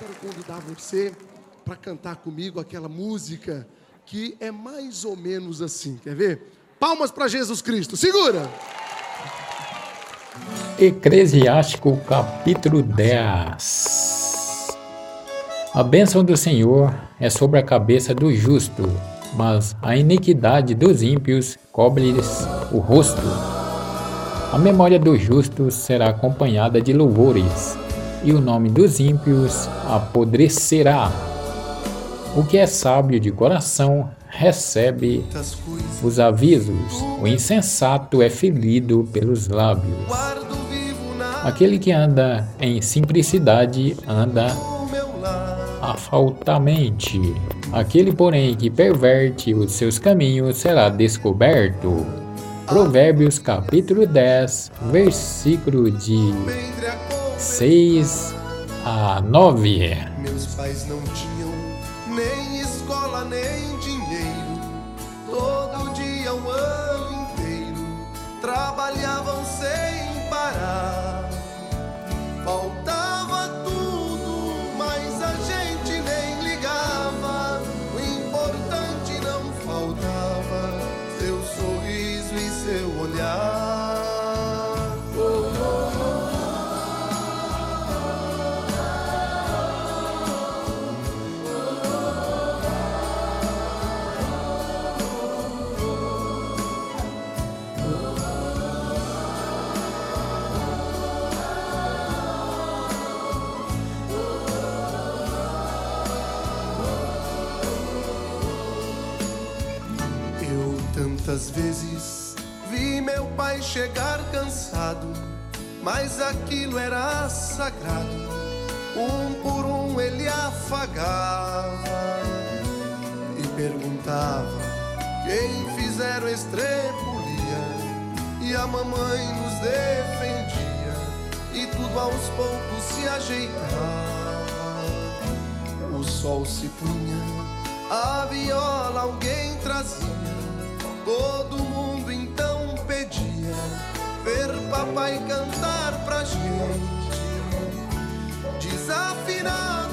quero convidar você para cantar comigo aquela música que é mais ou menos assim. Quer ver? Palmas para Jesus Cristo. Segura! Eclesiástico capítulo 10 A bênção do Senhor é sobre a cabeça do justo, mas a iniquidade dos ímpios cobre-lhes o rosto. A memória do justo será acompanhada de louvores, e o nome dos ímpios apodrecerá. O que é sábio de coração recebe os avisos, o insensato é ferido pelos lábios. Aquele que anda em simplicidade anda afaltamente. Aquele, porém, que perverte os seus caminhos será descoberto. Provérbios capítulo 10, versículo de 6 a 9. Meus pais não tinham nem escola nem dinheiro. Todo dia, o ano inteiro, trabalhavam sem parar. Faltava tudo, mas a gente nem ligava. O importante não faltava, seu sorriso e seu olhar. Tantas vezes vi meu pai chegar cansado, mas aquilo era sagrado. Um por um ele afagava e perguntava quem fizeram estrepulia. E a mamãe nos defendia e tudo aos poucos se ajeitava. O sol se punha, a viola alguém trazia. Todo mundo então pedia ver papai cantar pra gente. Desafinado